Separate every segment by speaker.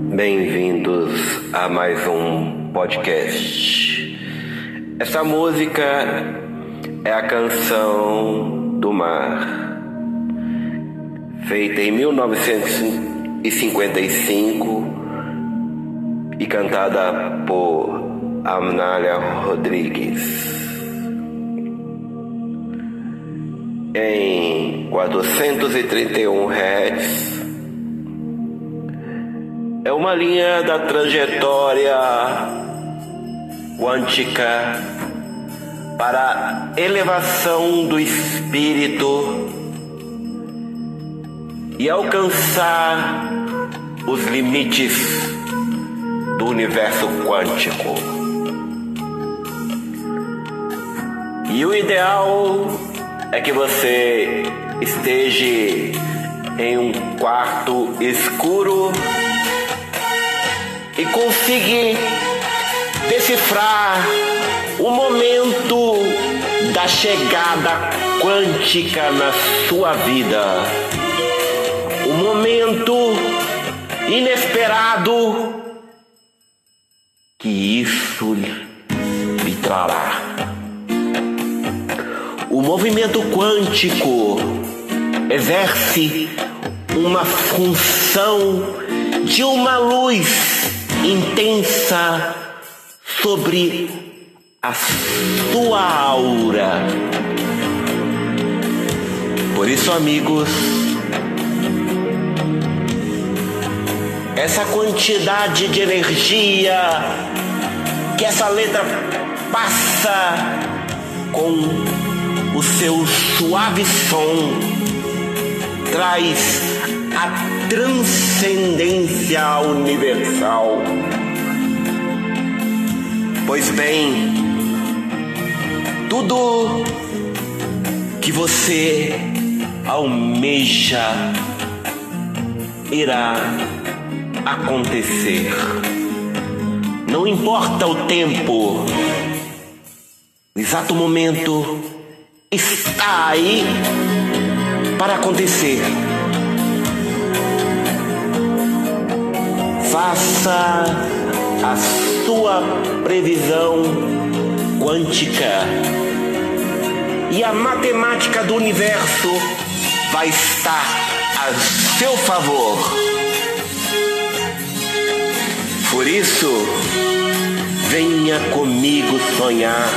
Speaker 1: Bem-vindos a mais um podcast. Essa música é a canção do mar, feita em 1955 e cantada por Amnália Rodrigues. Em 431 Hz é uma linha da trajetória quântica para elevação do espírito e alcançar os limites do universo quântico. E o ideal é que você esteja em um quarto escuro e conseguir decifrar o momento da chegada quântica na sua vida. O momento inesperado que isso lhe trará. O movimento quântico exerce uma função de uma luz intensa sobre a sua aura. Por isso, amigos, essa quantidade de energia que essa letra passa com o seu suave som traz a transcendência universal. Pois bem, tudo que você almeja irá acontecer. Não importa o tempo, o exato momento está aí para acontecer. Faça a sua previsão quântica e a matemática do universo vai estar a seu favor. Por isso, venha comigo sonhar.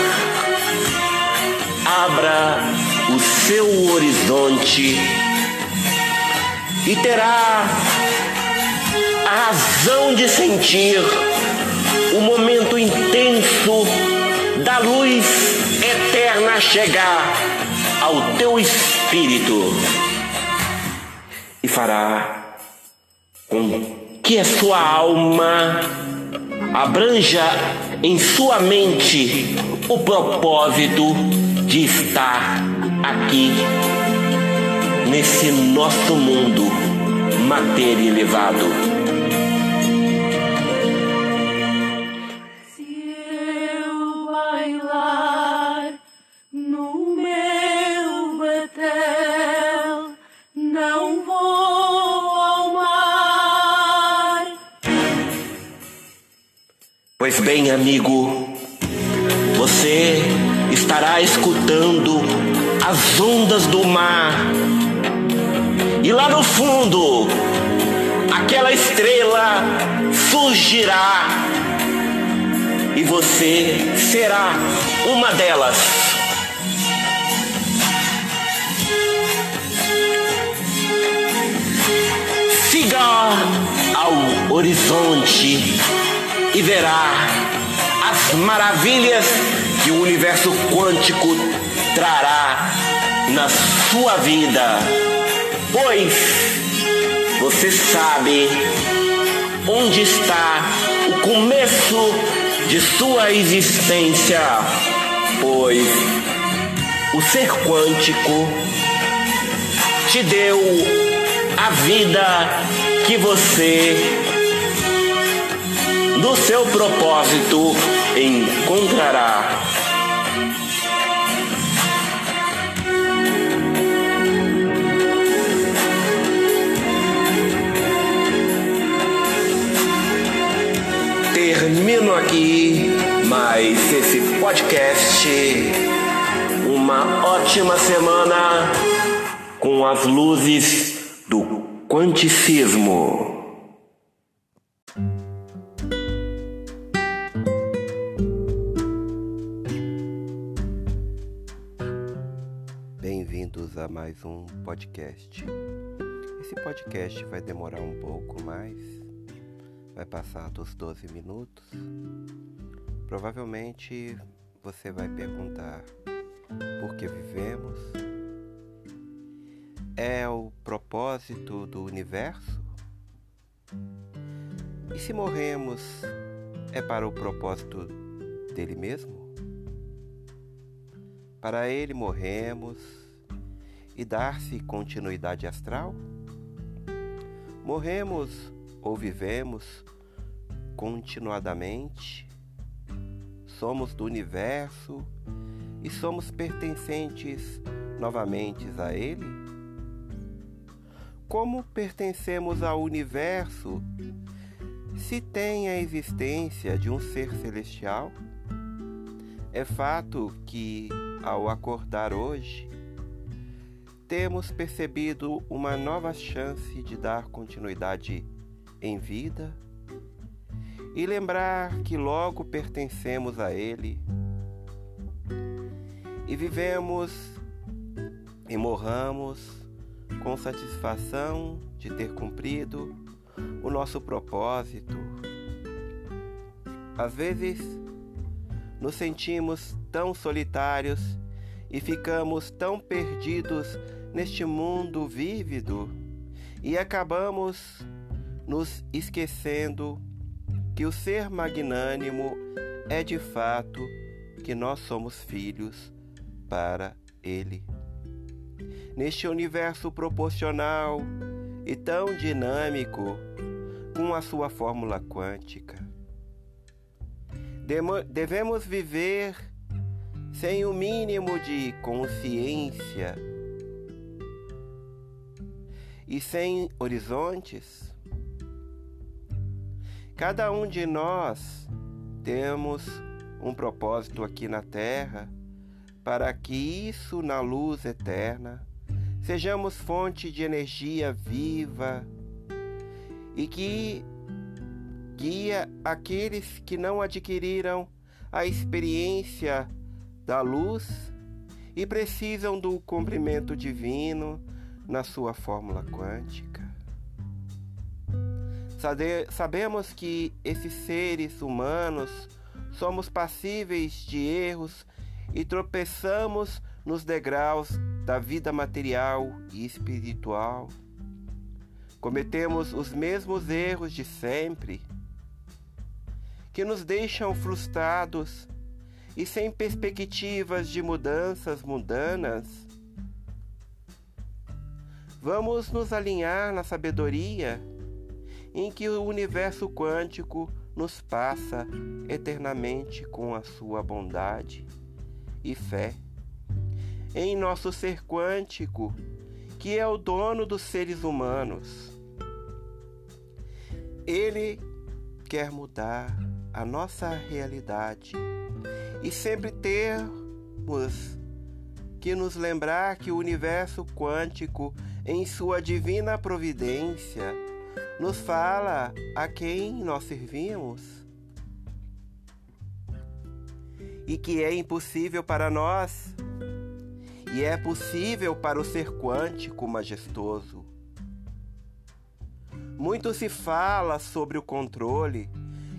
Speaker 1: Abra o seu horizonte e terá a razão de sentir o momento intenso da luz eterna chegar ao teu espírito e fará com que a sua alma abranja em sua mente o propósito de estar aqui nesse nosso mundo matéria elevado. Bem, amigo, você estará escutando as ondas do mar. E lá no fundo, aquela estrela surgirá. E você será uma delas. Siga ao horizonte e verá as maravilhas que o universo quântico trará na sua vida. Pois você sabe onde está o começo de sua existência. Pois o ser quântico te deu a vida que você do seu propósito encontrará.
Speaker 2: termino aqui mais esse podcast. Uma ótima semana com as luzes do quanticismo.
Speaker 1: Mais um podcast. Esse podcast vai demorar um pouco mais, vai passar dos 12 minutos. Provavelmente você vai perguntar por que vivemos? É o propósito do universo? E se morremos, é para o propósito dele mesmo? Para ele morremos e dar-se continuidade astral? Morremos ou vivemos continuadamente? Somos do universo e somos pertencentes novamente a ele? Como pertencemos ao universo se tem a existência de um ser celestial? É fato que, ao acordar hoje, temos percebido uma nova chance de dar continuidade em vida e lembrar que logo pertencemos a Ele e vivemos e morramos com satisfação de ter cumprido o nosso propósito. Às vezes, nos sentimos tão solitários e ficamos tão perdidos neste mundo vívido e acabamos nos esquecendo que o ser magnânimo é de fato que nós somos filhos para Ele. Neste universo proporcional e tão dinâmico, com a sua fórmula quântica, devemos viver sem o mínimo de consciência e sem horizontes? Cada um de nós temos um propósito aqui na Terra para que isso na luz eterna sejamos fonte de energia viva e que guia aqueles que não adquiriram a experiência da luz e precisam do cumprimento divino na sua fórmula quântica. Sabemos que esses seres humanos somos passíveis de erros e tropeçamos nos degraus da vida material e espiritual. Cometemos os mesmos erros de sempre, que nos deixam frustrados e sem perspectivas de mudanças mundanas. Vamos nos alinhar na sabedoria em que o universo quântico nos passa eternamente com a sua bondade e fé. Em nosso ser quântico, que é o dono dos seres humanos. Ele quer mudar a nossa realidade e sempre termos que nos lembrar que o universo quântico, em sua divina providência, nos fala a quem nós servimos e que é impossível para nós e é possível para o ser quântico majestoso. Muito se fala sobre o controle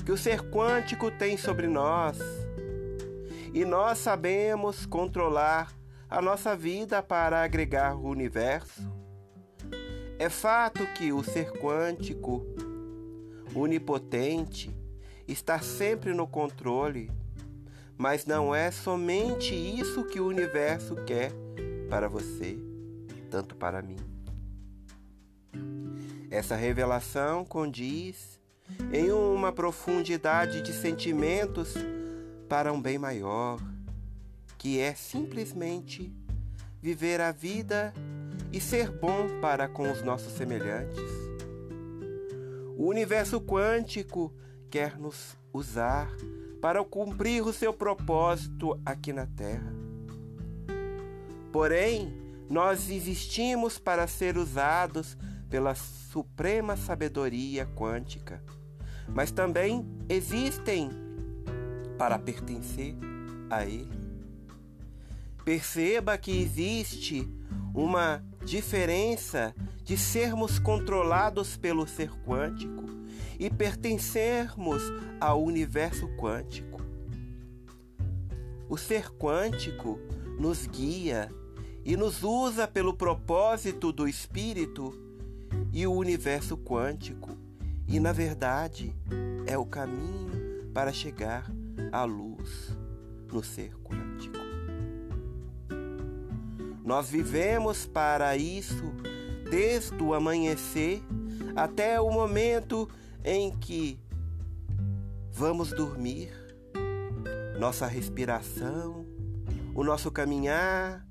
Speaker 1: que o ser quântico tem sobre nós, e nós sabemos controlar a nossa vida para agregar o universo. É fato que o ser quântico, onipotente, está sempre no controle mas não é somente isso que o universo quer para você, tanto para mim. Essa revelação condiz em uma profundidade de sentimentos para um bem maior, que é simplesmente viver a vida e ser bom para com os nossos semelhantes. O universo quântico quer nos usar para cumprir o seu propósito aqui na Terra. Porém, nós existimos para ser usados pela suprema sabedoria quântica, mas também existem para pertencer a Ele. Perceba que existe uma diferença de sermos controlados pelo ser quântico e pertencermos ao universo quântico. O ser quântico nos guia e nos usa pelo propósito do espírito e o universo quântico, e na verdade é o caminho para chegar à luz no ser quântico. Nós vivemos para isso desde o amanhecer até o momento em que vamos dormir. Nossa respiração, o nosso caminhar,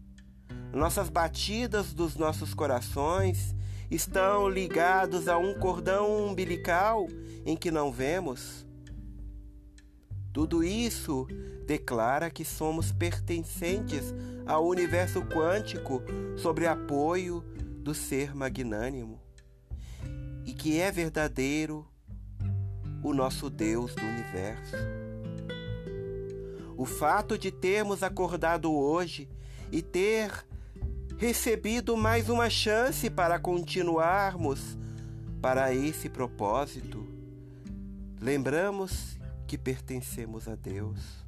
Speaker 1: nossas batidas dos nossos corações estão ligados a um cordão umbilical em que não vemos. Tudo isso declara que somos pertencentes ao universo quântico sobre apoio do ser magnânimo e que é verdadeiro o nosso Deus do universo. O fato de termos acordado hoje e ter recebido mais uma chance para continuarmos para esse propósito, lembramos que pertencemos a Deus.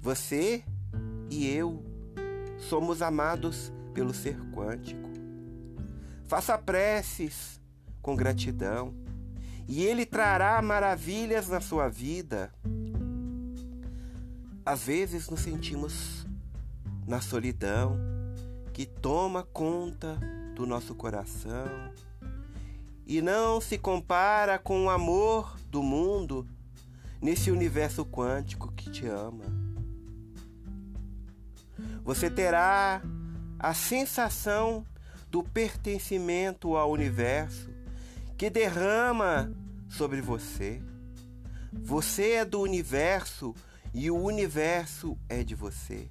Speaker 1: Você e eu somos amados pelo ser quântico. Faça preces com gratidão e Ele trará maravilhas na sua vida. Às vezes nos sentimos na solidão que toma conta do nosso coração e não se compara com o amor do mundo nesse universo quântico que te ama. Você terá a sensação do pertencimento ao universo que derrama sobre você. Você é do universo e o universo é de você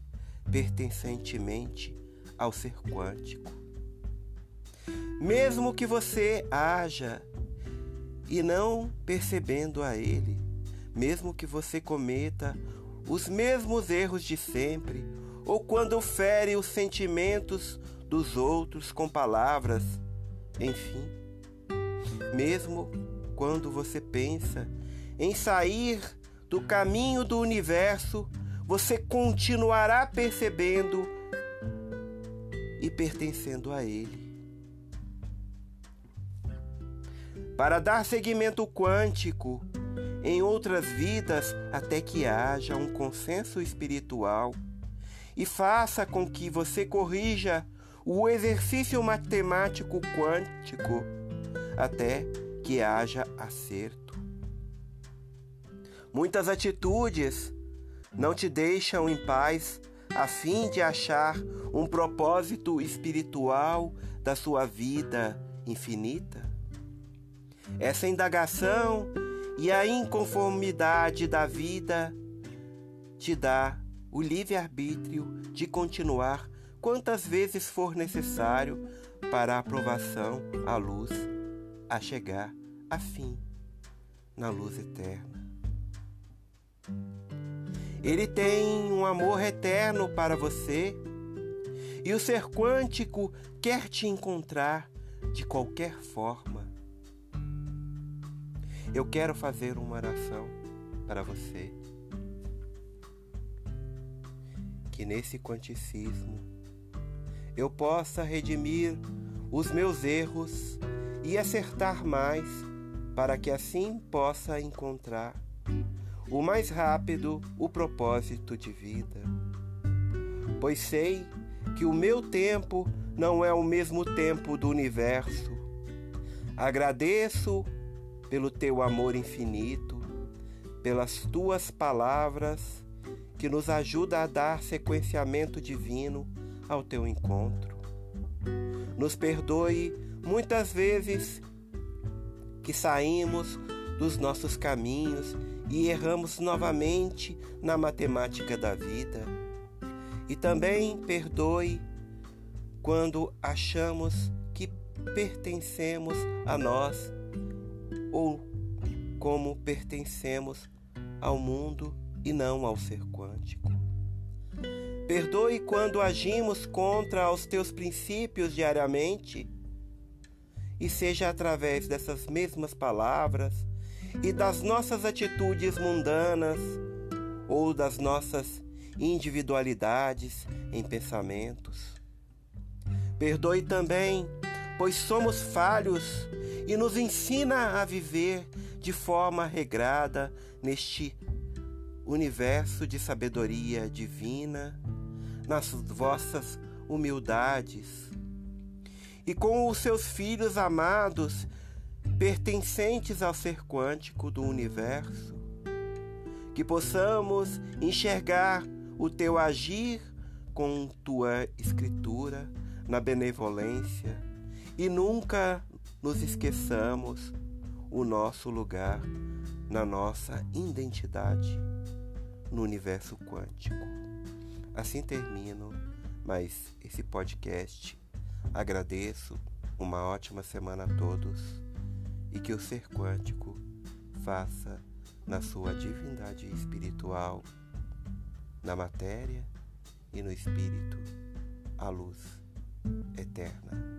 Speaker 1: pertencentemente ao ser quântico. Mesmo que você haja e não percebendo a ele, mesmo que você cometa os mesmos erros de sempre, ou quando fere os sentimentos dos outros com palavras, enfim, mesmo quando você pensa em sair do caminho do universo você continuará percebendo e pertencendo a Ele. Para dar seguimento quântico em outras vidas até que haja um consenso espiritual e faça com que você corrija o exercício matemático quântico até que haja acerto. Muitas atitudes não te deixam em paz a fim de achar um propósito espiritual da sua vida infinita? Essa indagação e a inconformidade da vida te dá o livre-arbítrio de continuar quantas vezes for necessário para a aprovação à luz, a chegar a fim na luz eterna. Ele tem um amor eterno para você e o ser quântico quer te encontrar de qualquer forma. Eu quero fazer uma oração para você. Que nesse quanticismo eu possa redimir os meus erros e acertar mais, para que assim possa encontrar o mais rápido o propósito de vida. Pois sei que o meu tempo não é o mesmo tempo do universo. Agradeço pelo teu amor infinito, pelas tuas palavras que nos ajuda a dar sequenciamento divino ao teu encontro. Nos perdoe muitas vezes que saímos dos nossos caminhos e erramos novamente na matemática da vida. E também perdoe quando achamos que pertencemos a nós ou como pertencemos ao mundo e não ao ser quântico. Perdoe quando agimos contra os teus princípios diariamente e seja através dessas mesmas palavras e das nossas atitudes mundanas ou das nossas individualidades em pensamentos. Perdoe também, pois somos falhos e nos ensina a viver de forma regrada neste universo de sabedoria divina, nas vossas humildades. E com os seus filhos amados, pertencentes ao ser quântico do universo, que possamos enxergar o teu agir com tua escritura na benevolência e nunca nos esqueçamos o nosso lugar na nossa identidade no universo quântico. Assim termino mais esse podcast. Agradeço, uma ótima semana a todos e que o ser quântico faça na sua divindade espiritual, na matéria e no espírito, a luz eterna.